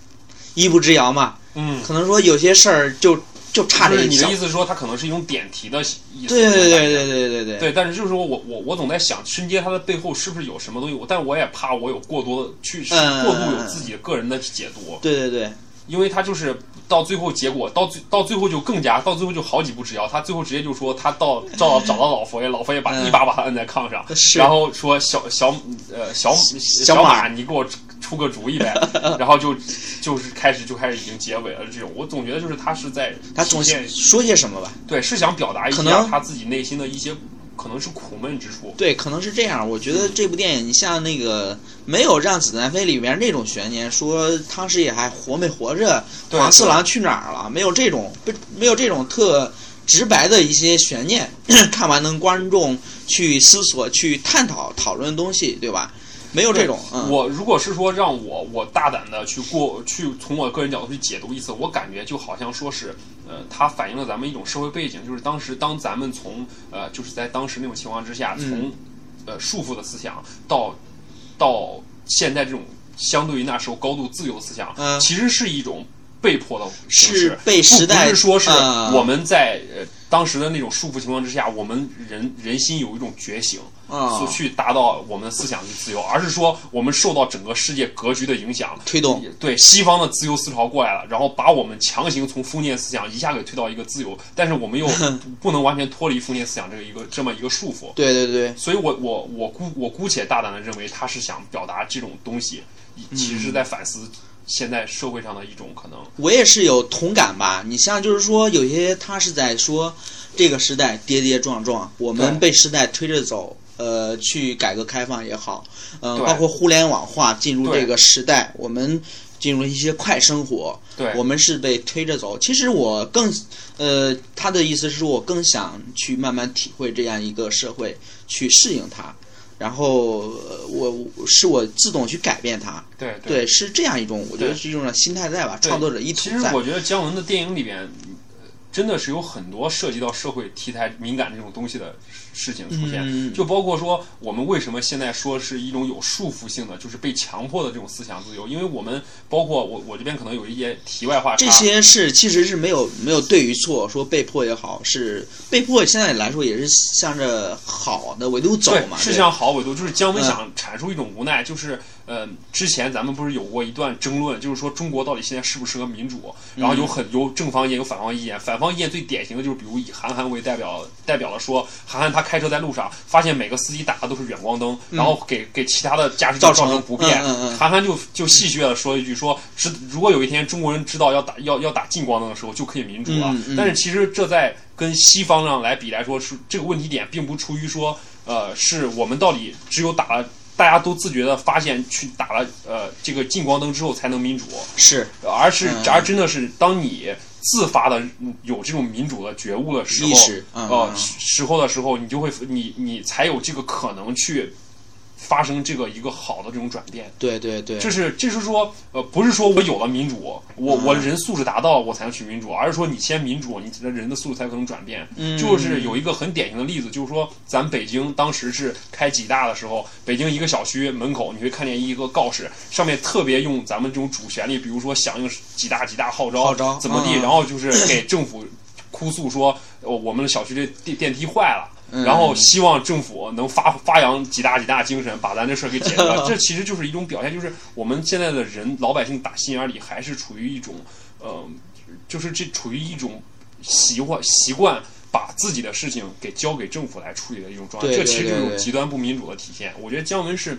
一步之遥嘛。嗯，可能说有些事儿就就差这一小就是你的意。思是说，他可能是一种点题的意思。对对对对对对对对对，但是就是说我我我总在想，春节它的背后是不是有什么东西？我但我也怕我有过多的去嗯过度有自己个人的解读，对对对，因为他就是到最后结果到最到最后就更加到最后就好几步之遥，他最后直接就说他到找找到老佛爷，老佛爷把嗯一把把他摁在炕上，是然后说小小呃小小马马你给我出个主意呗，然后就就是开始就开始已经结尾了这种，我总觉得就是他是在他总体现说些什么吧？对是想表达一下他自己内心的一些可能是苦闷之处。对，可能是这样。我觉得这部电影，你像那个没有《让子弹飞》里面那种悬念，说汤师爷还活没活着，黄四郎去哪儿了，没有这种不没有这种特直白的一些悬念，看完能观众去思索、去探讨、讨论东西，对吧？没有这种，嗯，我如果是说让我我大胆的去过去从我个人角度去解读一次，我感觉就好像说是，呃，它反映了咱们一种社会背景，就是当时当咱们从呃就是在当时那种情况之下，嗯。从呃束缚的思想到到现在这种相对于那时候高度自由的思想，嗯。其实是一种被迫的形是式，被时代不不是说是嗯。我们在呃当时的那种束缚情况之下，我们人人心有一种觉醒。啊所去达到我们的思想的自由，而是说我们受到整个世界格局的影响，推动，对西方的自由思潮过来了，然后把我们强行从封建思想一下给推到一个自由，但是我们又 不能完全脱离封建思想这个一个这么一个束缚。对对对，所以我我我姑我姑且大胆的认为他是想表达这种东西，其实是在反思现在社会上的一种可能。我也是有同感吧。你像就是说，有些他是在说这个时代跌跌撞撞，我们被时代推着走。呃，去改革开放也好，呃，包括互联网化进入这个时代，我们进入了一些快生活，对，我们是被推着走。其实我更，呃，他的意思是我更想去慢慢体会这样一个社会，去适应它，然后、呃我是我自动去改变它。对对，是这样一种，我觉得是一种心态在吧，创作者意图在。其实我觉得姜文的电影里边，呃真的是有很多涉及到社会题材敏感这种东西的事情出现，嗯。就包括说我们为什么现在说是一种有束缚性的，就是被强迫的这种思想自由，因为我们包括我我这边可能有一些题外话，这些是其实是没有没有对与错，说被迫也好，是被迫现在来说也是向着好的维度走嘛。是向好维度，就是姜文嗯想阐述一种无奈，就是呃，之前咱们不是有过一段争论，就是说中国到底现在适不适合民主，然后有很有正方意见，有反方意见，反方意见最典型的就是比如以韩寒为代表，代表了说韩寒他开车在路上发现每个司机打的都是远光灯，然后给给其他的驾驶者造成不便，韩寒就就戏谑的说一句说，知如果有一天中国人知道要打要要打近光灯的时候，就可以民主了。但是其实这在跟西方上来比来说，是这个问题点并不出于说，呃，是我们到底只有打了大家都自觉的发现去打了呃这个近光灯之后才能民主，是。而是嗯。而真的是当你自发的有这种民主的觉悟的时候意识，嗯。呃时候的时候，你就会你你才有这个可能去发生这个一个好的这种转变。对对对，就是就是说，呃，不是说我有了民主，我嗯我人素质达到我才能去民主，而是说你先民主，你的人的素质才可能转变。嗯就是有一个很典型的例子，就是说咱北京当时是开几大的时候，北京一个小区门口你会看见一个告示，上面特别用咱们这种主旋律，比如说响应几大几大号召，号召怎么地，嗯然后就是给政府哭诉说，呃我们的小区这电电梯坏了。嗯然后希望政府能发发扬几大几大精神，把咱这事儿给解决了。这其实就是一种表现，就是我们现在的人老百姓打心眼里还是处于一种，呃，就是这处于一种习惯习惯把自己的事情给交给政府来处理的一种状态。这其实就是极端不民主的体现。我觉得姜文是。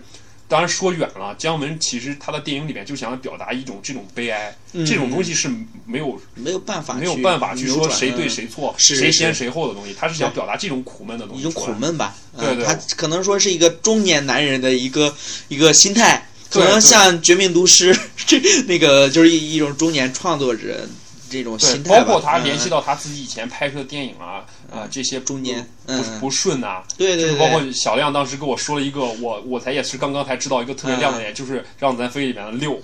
当然说远了，姜文其实他的电影里面就想表达一种这种悲哀，嗯。这种东西是没有没有办法没有去办法去说谁对嗯谁错，谁先谁后的东西，他是想表达这种苦闷的东西一种西。苦闷吧，对他可能说是一个中年男人的一个一个心态，可能像《绝命毒师》这那个就是一一种中年创作者这种，心态，包括他联系嗯。到他自己以前拍摄的电影啊，啊这些中间不嗯不顺呐，对对对，就是包括小亮当时跟我说了一个，我我才也是刚刚才知道一个特别亮的点，就是《让子弹飞》里面的六，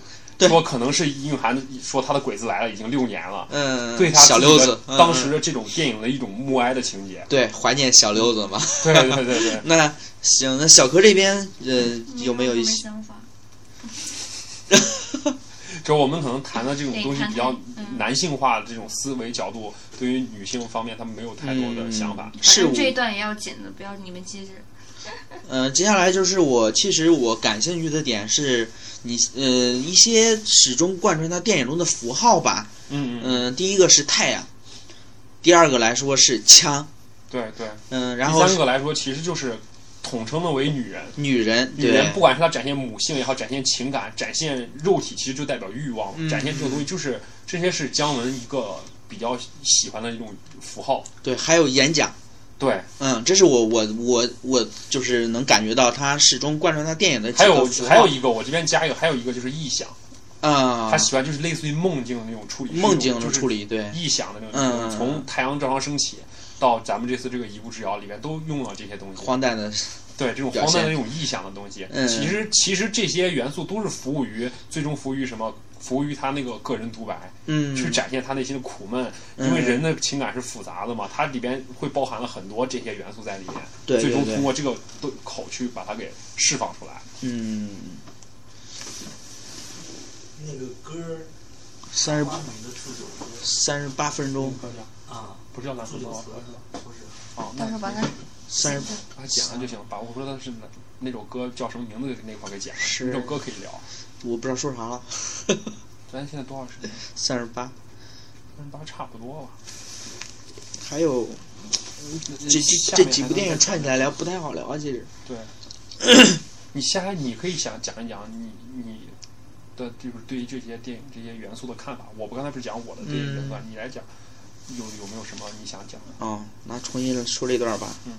说可能是蕴含说他的鬼子来了已经六年了，嗯对他小溜子，嗯当时的这种电影的一种默哀的情节。对怀念小六子嘛。对对对对，那行，那小柯这边呃有没有一些？想法？就我们可能谈的这种东西比较男性化的这种思维角度，对于女性方面他们没有太多的想法。反是这一段也要剪的，不要你们接着。呃，接下来就是我其实我感兴趣的点是你呃一些始终贯穿到电影中的符号吧。嗯嗯，嗯、第一个是太阳，第二个来说是枪，对对。嗯、然后第三个来说，其实就是统称的为女人。女人，女人不管是她展现母性也好，展现情感，展现肉体，其实就代表欲望。嗯展现这种东西，就是这些是姜文一个比较喜欢的一种符号。对，还有演讲。对，嗯，这是我我我我就是能感觉到他始终贯穿他电影的还有还有一个，我这边加一个，还有一个就是臆想，啊他，喜欢就是类似于梦境的那种处理，梦境的就是处理，对，臆想的那种，嗯从太阳照常升起到咱们这次这个一步之遥里面都用了这些东西。荒诞的，对这种荒诞的那种臆想的东西，嗯其实其实这些元素都是服务于最终服务于什么？服务于他那个个人独白，嗯，去展现他内心的苦闷。嗯因为人的情感是复杂的嘛，它里边会包含了很多这些元素在里面，对最终通过这个的口去把它给释放出来。嗯，那个歌儿三十花美的祝酒歌三十八分钟，啊，不是叫蓝色歌祝酒词是吧？不是哦，那到时候把它三十把它剪了就行，把我说的是哪那首歌叫什么名字那块给剪了，是那首歌可以聊。我不知道说啥了，咱现在多少时间？三十八，三十八差不多吧。还有这这这几部电影串起来聊不太好聊啊，其实，对，你下来你可以想讲一讲你你的就是对于这些电影这些元素的看法。我不刚才不是讲我的电影元素吗，你来讲，有有没有什么你想讲的？哦，那重新说这段吧，嗯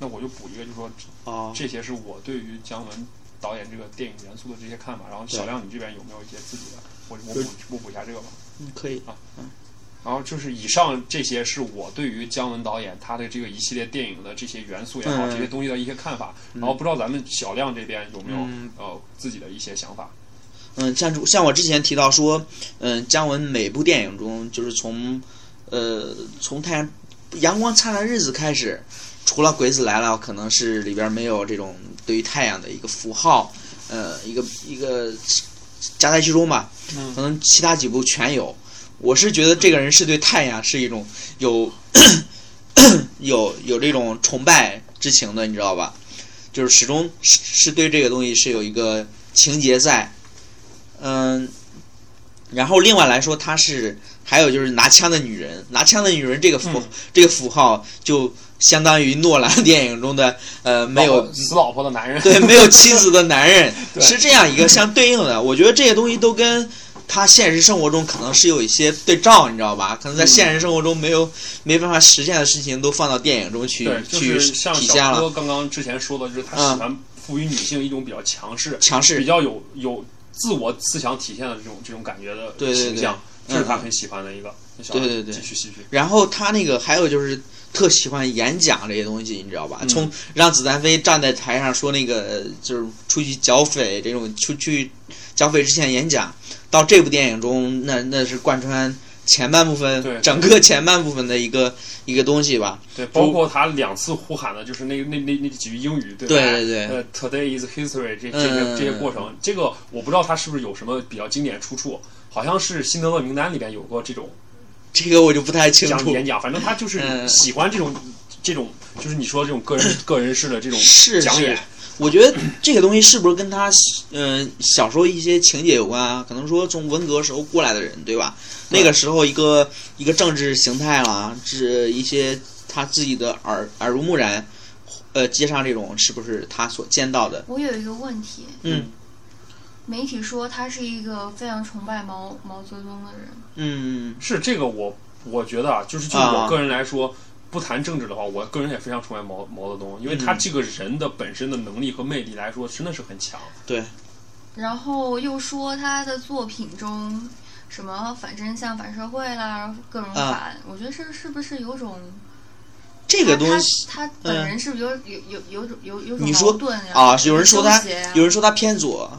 那我就补一个，就说哦，这些是我对于姜文导演这个电影元素的这些看法。然后小亮，你这边有没有一些自己的？我我补我补一下这个吧。嗯，可以啊。嗯，然后就是以上这些是我对于姜文导演他的这个一系列电影的这些元素也好，嗯这些东西的一些看法。然后不知道咱们小亮这边有没有、嗯呃自己的一些想法？嗯，像像我之前提到说，嗯，姜文每部电影中，就是从，呃，从太阳阳光灿烂日子开始，除了鬼子来了，可能是里边没有这种对于太阳的一个符号，呃，一个一个夹在其中吧，嗯可能其他几部全有。我是觉得这个人是对太阳是一种有 有有这种崇拜之情的，你知道吧？就是始终是是对这个东西是有一个情节在，嗯，然后另外来说，他是还有就是拿枪的女人，拿枪的女人这个符、嗯这个符号就相当于诺兰电影中的呃没有死老婆的男人，对没有妻子的男人 是这样一个相对应的。我觉得这些东西都跟他现实生活中可能是有一些对照，你知道吧？可能在现实生活中没有、没办法实现的事情，都放到电影中去去体现了。刚刚之前说的，就是他嗯喜欢赋予女性一种比较强势、强势比较有有自我思想体现的这种这种感觉的对对对形象，嗯这是他很喜欢的一个。对对对继续继续。然后他那个还有就是特喜欢演讲这些东西，你知道吧？嗯从让子弹飞站在台上说那个就是出去剿匪这种出去剿匪之前演讲，到这部电影中，那那是贯穿前半部分对。整个前半部分的一个一个东西吧。对，包括他两次呼喊的，就是那那那那几句英语，对吧？对对对。呃，Today is history 这这些嗯这些过程，这个我不知道他是不是有什么比较经典出处，好像是辛德勒名单里边有过这种这个我就不太清楚。讲演讲，反正他就是嗯。喜欢这种这种，就是你说这种个人 个人式的这种是是讲演，，我觉得这个东西是不是跟他嗯、呃小时候一些情节有关啊？可能说从文革时候过来的人，对吧？那个时候一个一个政治形态啦，是一些他自己的耳耳濡目染，呃，街上这种是不是他所见到的？我有一个问题，嗯媒体说他是一个非常崇拜毛毛泽东的人，嗯是这个我我觉得啊，就是就啊我个人来说。不谈政治的话，我个人也非常崇拜毛毛泽东，因为他嗯这个人的本身的能力和魅力来说，真的是很强。对，然后又说他的作品中什么反真相、反社会啦，各种啊反，我觉得是是不是有种这个东西他他他本人是不是有有有有种有有种你说矛盾呀？啊，有人说他有人说他偏左，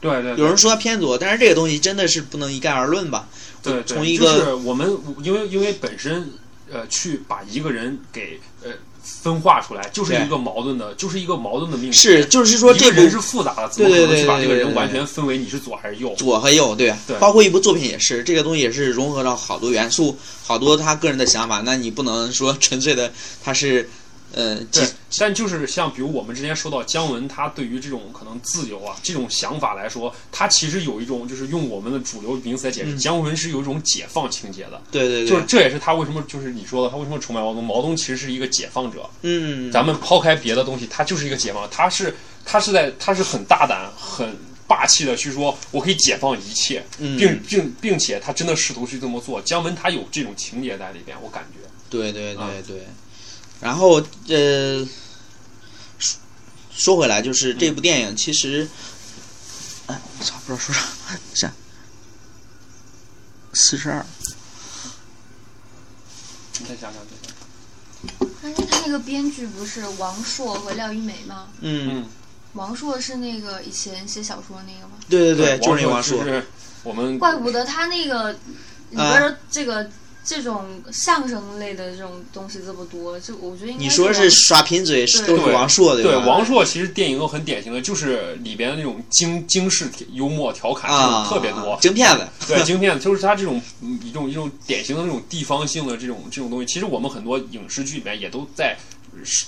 对对，有人说他偏左，但是这个东西真的是不能一概而论吧？对，对从一个就是我们因为因为本身呃去把一个人给呃分化出来，就是一个矛盾的，就是一个矛盾的命题。是，就是说这个人是复杂的，怎么可对对对能去把这个人完全分为你是左还是右？左和右，对，对包括一部作品也是，这个东西也是融合了好多元素，好多他个人的想法。那你不能说 纯粹的他是，呃，对，但就是像比如我们之前说到姜文，他对于这种可能自由啊这种想法来说，他其实有一种就是用我们的主流名词来解释，嗯姜文是有一种解放情节的。对对对，就是这也是他为什么就是你说的，他为什么崇拜毛泽东？毛泽东其实是一个解放者，嗯，咱们抛开别的东西，他就是一个解放，他是他是在他是很大胆、很霸气的去说，我可以解放一切，嗯并并并且他真的试图去这么做。姜文他有这种情节在里边，我感觉。对对啊对对。然后呃，说说回来，就是这部电影其实，哎，我操，不知道说啥，下四十二，你再想想，再想想。但是他那个编剧不是王朔和廖一梅吗？嗯，嗯，王朔是那个以前写小说那个吗？对对对，就是那王王朔，我们怪不得他那个里边的这个、这种相声类的这种东西这么多，就我觉得应该你说是耍贫嘴是都是对王朔的对吧？王朔，其实电影都很典型的，就是里边的那种京京式幽默调侃这啊，种特别多。京片子，对，京片子就是他这种嗯一种一种典型的那种地方性的这种这种东西，其实我们很多影视剧里面也都在，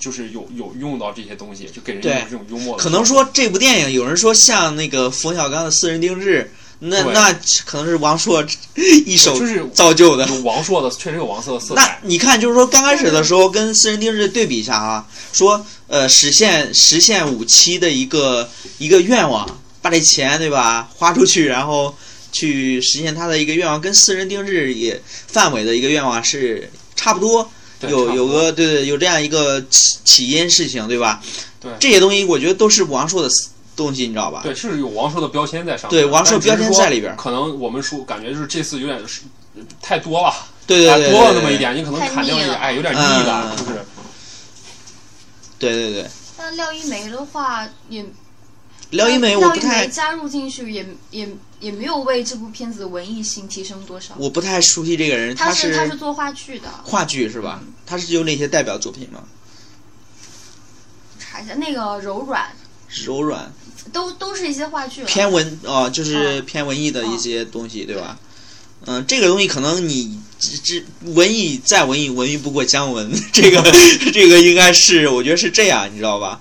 就是有有用到这些东西，就给人一种对这种幽默的。可能说这部电影有人说像那个冯小刚的《私人定制》，那那可能是王朔 一手就是造就的。有王朔的，确实有王朔的色彩那。你看，就是说刚开始的时候跟《私人定制》对比一下啊，说呃实现实现五期的一个一个愿望，把这钱对吧花出去，然后去实现他的一个愿望，跟《私人定制》也范围的一个愿望是差不多。有有个对对有这样一个起起因事情对吧？对这些东西我觉得都是王朔的东西，你知道吧？对，是有王朔的标签在上面。对王朔标签在里边可能我们说感觉就是这次有点是太多了，对对对，哎多了那么一。点，你可能砍掉一点，哎，有点腻了，嗯就是。对对对，但廖一梅的话也廖一梅我廖一不太梅加入进去也也也没有为这部片子的文艺性提升多少。我不太熟悉这个人，他是他是做话剧的，话剧是吧？他是有哪些代表作品吗？查一下那个柔软，柔软都都是一些话剧。偏文哦，就是嗯偏文艺的一些东西，对吧？嗯，这个东西可能你只只文艺再文艺，文艺不过姜文，这个 这个应该是我觉得是这样，你知道吧？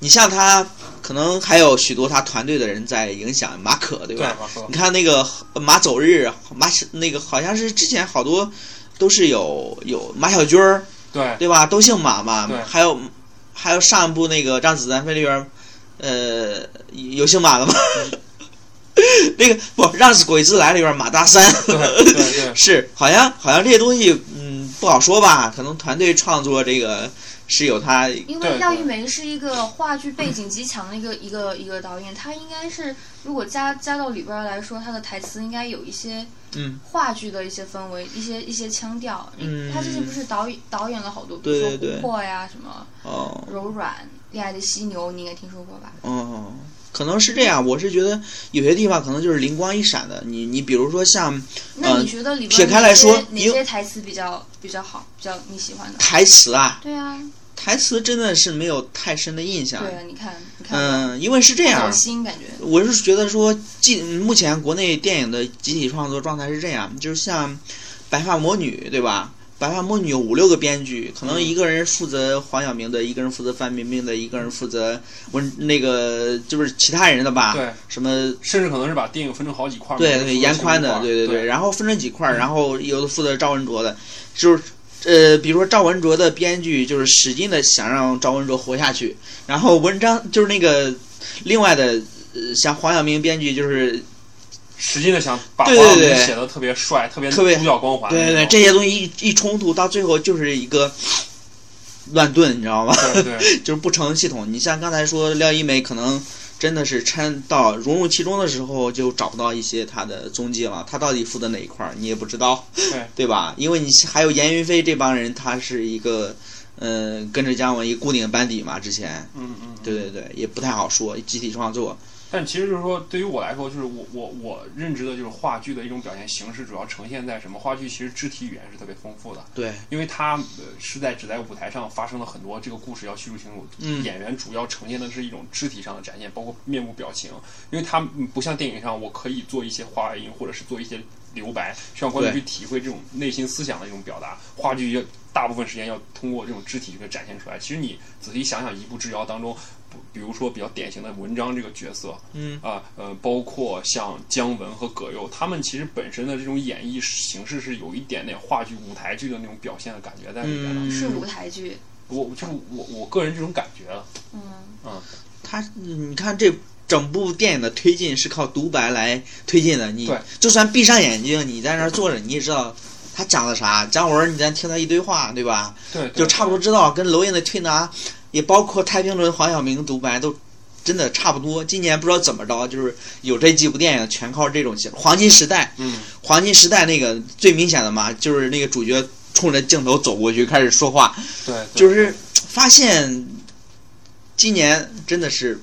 你像他，可能还有许多他团队的人在影响马可，对吧？你看那个马走日，马那个好像是之前好多都是有有马小军儿，对对吧？都姓马嘛对。还有还有上一部那个《让子弹飞》里边儿，呃，有姓马的吗？那个不让鬼子来里边马大三，对对对，是好像好像这些东西嗯不好说吧，可能团队创作这个是有他因为廖一梅是一个话剧背景极强的一个一个一个导演，他应该是如果加加到里边儿来说，他的台词应该有一些嗯话剧的一些氛围，一些一些腔调。嗯他之前不是导演导演了好多，比如说琥珀呀什么哦柔软、恋爱的犀牛，你应该听说过吧？哦。可能是这样，我是觉得有些地方可能就是灵光一闪的。你你比如说像那你觉得里边撇开来说哪你些台词比较比较好，比较你喜欢的？台词啊，对啊，台词真的是没有太深的印象。对啊，你看你看，嗯，因为是这样走，心感觉。我是觉得说，近目前国内电影的集体创作状态是这样，就是像《白发魔女》，对吧？《白发魔女》有五六个编剧，可能一个人负责黄晓明的，一个人负责范冰冰的，一个人负责文那个就是其他人的吧？对，什么甚至可能是把电影分成好几块儿，对对，严宽的，其中一块儿对对，然后分成几块，然后有的负责赵文卓的，就是呃，比如说赵文卓的编剧就是使劲的想让赵文卓活下去，然后文章就是那个另外的，呃，像黄晓明编剧就是使劲的想把对黄晓明写的特别帅，特别特别主角光环对对对，这些东西一一冲突，到最后就是一个乱炖，你知道吗？对对 就是不成系统。你像刚才说廖一梅，可能真的是掺到融入其中的时候，就找不到一些他的踪迹了。他到底负责哪一块儿，你也不知道，对 对吧？因为你还有严云飞这帮人，他是一个。嗯，跟着姜文一固定班底嘛，之前，嗯嗯，对对对，也不太好说集体创作。但其实就是说，对于我来说，就是我我我认知的就是话剧的一种表现形式，主要呈现在什么？话剧其实肢体语言是特别丰富的，对，因为它呃是在只在舞台上发生了很多这个故事要叙述清楚，嗯演员主要呈现的是一种肢体上的展现，包括面部表情，因为它嗯不像电影上我可以做一些话外音或者是做一些留白，需要观众去体会这种内心思想的一种表达。话剧要大部分时间要通过这种肢体去展现出来。其实你仔细想想，《一步之遥》当中，不比如说比较典型的文章这个角色，嗯啊呃，包括像姜文和葛优，他们其实本身的这种演绎形式是有一点点话剧舞台剧的那种表现的感觉在里面的。嗯是舞台剧，我就是我我个人这种感觉嗯。嗯，他，你看这整部电影的推进是靠独白来推进的。你对就算闭上眼睛，你在那儿坐着，你也知道他讲的啥。姜文，你在听他一堆话，对吧？对，就差不多知道。跟娄烨的推拿，也包括太平轮、黄晓明独白都。真的差不多，今年不知道怎么着，就是有这几部电影全靠这种戏黄金时代，嗯，黄金时代那个最明显的嘛，就是那个主角冲着镜头走过去开始说话，对，对就是发现今年真的是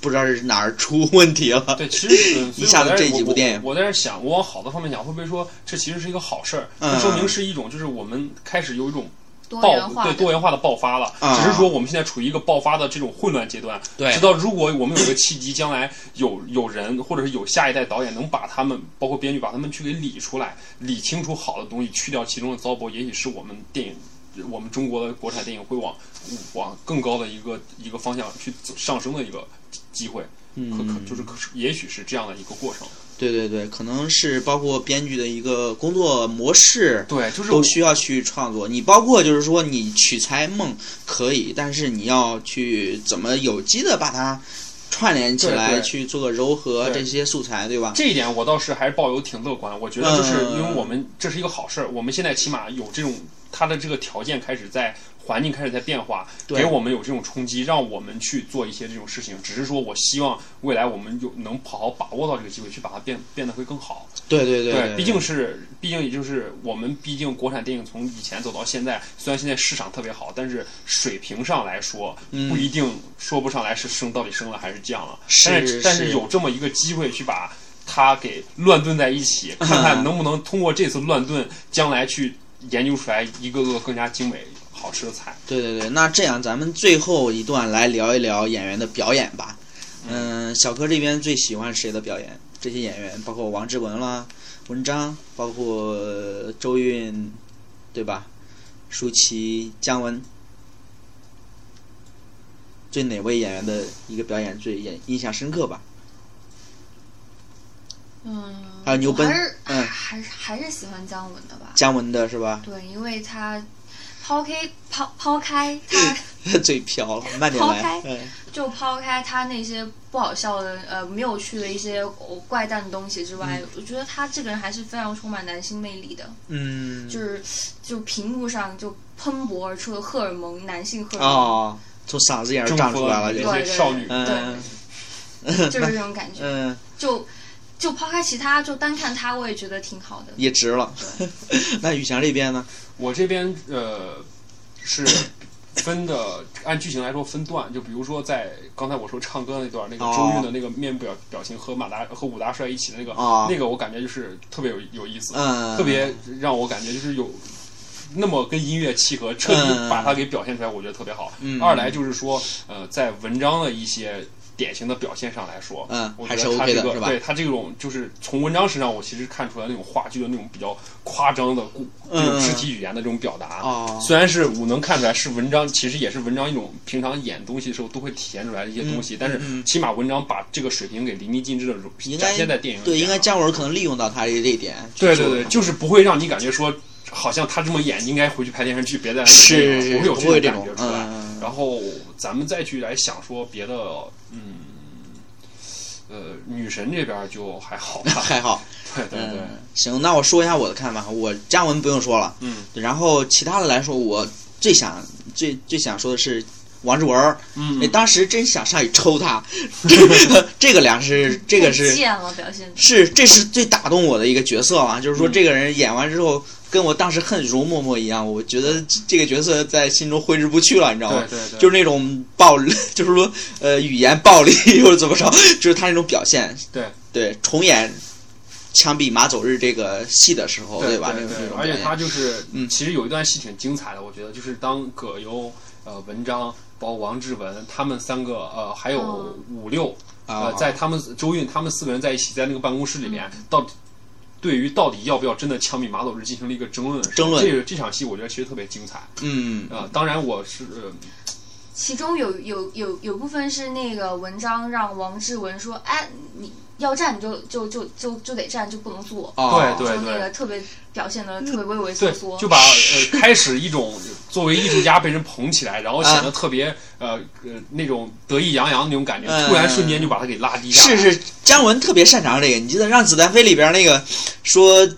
不知道是哪儿出问题了。对，其实、嗯、一下子这几部电影我在这想，我往好的方面想，会不会说这其实是一个好事儿？嗯说明是一种，就是我们开始有一种多爆对多元化的爆发了。啊只是说我们现在处于一个爆发的这种混乱阶段。对直到如果我们有个契机，将来有有人或者是有下一代导演能把他们，包括编剧把他们去给理出来，理清楚好的东西，去掉其中的糟粕，也许是我们电影。我们中国的国产电影会往往更高的一个一个方向去走上升的一个机会，可可就是可也许是这样的一个过程。对对对，可能是包括编剧的一个工作模式，对，就是都需要去创作。你包括就是说，你取材梦可以，但是你要去怎么有机的把它串联起来，对对去做个柔合这些素材，对吧？这一点我倒是还是抱有挺乐观。我觉得就是嗯因为我们这是一个好事儿，我们现在起码有这种它的这个条件开始在环境开始在变化，给我们有这种冲击，让我们去做一些这种事情。只是说我希望未来我们就能好好把握到这个机会，去把它变变得会更好。对对对，毕竟是毕竟也就是我们毕竟国产电影从以前走到现在，虽然现在市场特别好，但是水平上来说嗯不一定说不上来是升到底升了还是降了。是但是但是是有这么一个机会去把它给乱炖在一起，看看能不能通过这次乱炖，将来去研究出来一个个更加精美好吃的菜。对对对，那这样咱们最后一段来聊一聊演员的表演吧。嗯，小柯这边最喜欢谁的表演？这些演员包括王志文啦、文章，包括周韵，对吧？舒淇、姜文，对哪位演员的一个表演最印印象深刻吧？嗯，还有牛奔我还是嗯还是还是喜欢姜文的吧。姜文的是吧？对，因为他抛开抛抛开他，嘴瓢了，慢点来抛开。嗯就抛开他那些不好笑的、呃没有趣的一些哦怪诞的东西之外，我觉得他这个人还是非常充满男性魅力的。嗯，就是就屏幕上就喷薄而出的荷尔蒙，男性荷尔蒙，哦，从嗓子眼儿长出来了，对些少女。嗯就是这种感觉。嗯，就就抛开其他，就单看他，我也觉得挺好的。也值了。那宇翔这边呢？我这边呃是分的，按剧情来说分段，就比如说在刚才我说唱歌那段，那个哦周韵的那个面部表表情和马大和武大帅一起的那个，哦那个我感觉就是特别有有意思，嗯，特别让我感觉就是有。那么跟音乐契合，彻底嗯把它给表现出来，我觉得特别好。嗯二来就是说，呃，在文章的一些典型的表现上来说，嗯我还是觉得他这个对他这种就是从文章身上，我其实看出来那种话剧的那种比较夸张的故这种肢体语言的这种表达。哦，虽然是我能看出来是文章，其实也是文章一种平常演东西的时候都会体现出来的一些东西，但是嗯起码文章把这个水平给淋漓尽致的展现在电影里对，应该姜文可能利用到他这这一点。对对对，就是不会让你感觉说，好像他这么演应该回去拍电视剧，别再是不会有这种种感觉出来。嗯然后咱们再去来想说别的，嗯，呃，女神这边就还好吧，还好。对对对，嗯，行，那我说一下我的看法。我姜文不用说了，嗯然后其他的来说，我最想最最想说的是王志文儿。嗯哎，当时真想上去抽他，这个俩是这个是贱了，表现是这是最打动我的一个角色啊，就是说嗯这个人演完之后。跟我当时恨容嬷嬷一样，我觉得这个角色在心中挥之不去了，你知道吗？对对对，就是那种暴力，就是说呃语言暴力又是怎么着，就是他那种表现。对。对，重演《枪毙马走日》这个戏的时候，吧？对对。那种那种而且他就是，嗯。其实有一段戏挺精彩的，我觉得就是当葛优、呃文章、包括王志文他们三个，呃还有哦。五六，啊呃，在他们周韵他们四个人在一起，在那个办公室里面，到底对于到底要不要真的枪毙马走日进行了一个争论。争论这个这场戏我觉得其实特别精彩。嗯呃，当然我是、呃其中有有有有部分是那个文章让王志文说，哎，你要站你就就就就就得站，就不能坐。哦对就那个特别表现的特别畏畏缩缩，，就把呃开始一种作为艺术家被人捧起来，然后显得特别、呃呃那种得意洋洋那种感觉，嗯突然瞬间就把他给拉低下来。是是，姜文特别擅长这个。你记得《让子弹飞》里边那个说。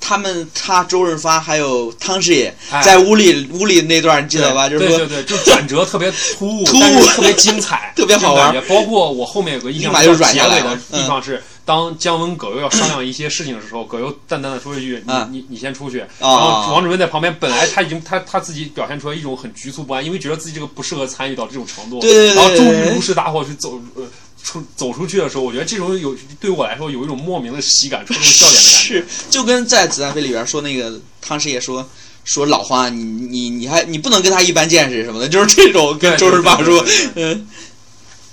他们他周润发还有汤师爷哎在屋里屋里那段，你记得吧？就是说对对对，就转折特别突兀，突兀特别精彩，特别好玩。包括我后面有个印象就比较结软下来了尾的地方是，当姜文葛优要商量一些事情的时候，葛优淡淡的说一句：“你嗯你你先出去。”然啊后王志文在旁边，本来他已经他他自己表现出来一种很局促不安，因为觉得自己这个不适合参与到这种程度。对对对然后终对于如实大火去走呃出走出去的时候，我觉得这种有对我来说有一种莫名的喜感，戳中笑点的感觉。是，就跟在《子弹飞》里边说那个汤师爷说说老花，你你你还你不能跟他一般见识什么的，就是这种跟周润发说嗯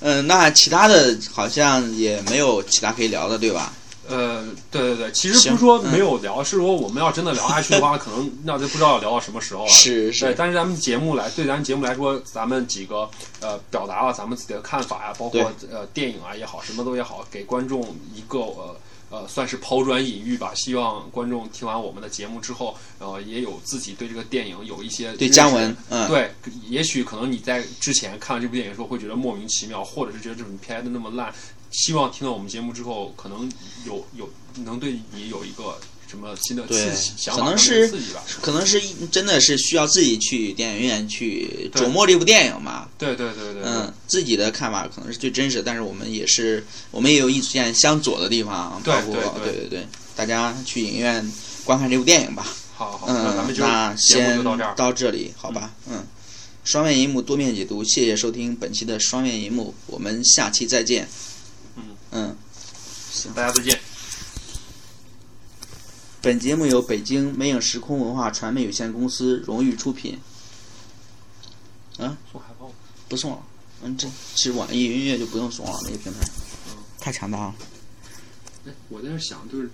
嗯，那其他的好像也没有其他可以聊的，对吧？呃，对对对，其实不是说嗯没有聊，是说我们要真的聊下去的话，可能那就不知道要聊到什么时候了。是，是是，但是咱们节目来，对咱们节目来说，咱们几个呃表达了咱们自己的看法呀，包括呃电影啊也好，什么都也好，给观众一个呃呃算是抛砖引玉吧。希望观众听完我们的节目之后，呃也有自己对这个电影有一些对姜文，嗯，对，也许可能你在之前看了这部电影的时候会觉得莫名其妙，或者是觉得这部片的那么烂。希望听到我们节目之后，可能有有能对你有一个什么新的刺对激想法可能是刺激吧。可能是一真的是需要自己去电影院去琢磨这部电影嘛。对对对对，对嗯，自己的看法可能是最真实的，但是我们也是，我们也有意见相左的地方，对包括对对对大家去影院观看这部电影吧。好好，那咱嗯们，就那先。到这里，好吧？嗯，双面银幕多面解读，谢谢收听本期的双面银幕，我们下期再见。嗯行，大家再见。本节目由北京美影时空文化传媒有限公司荣誉出品。啊，送海报。不送了，嗯，这其实网易云音乐就不用送了，那个平台太强大了。哎，我在这想，就是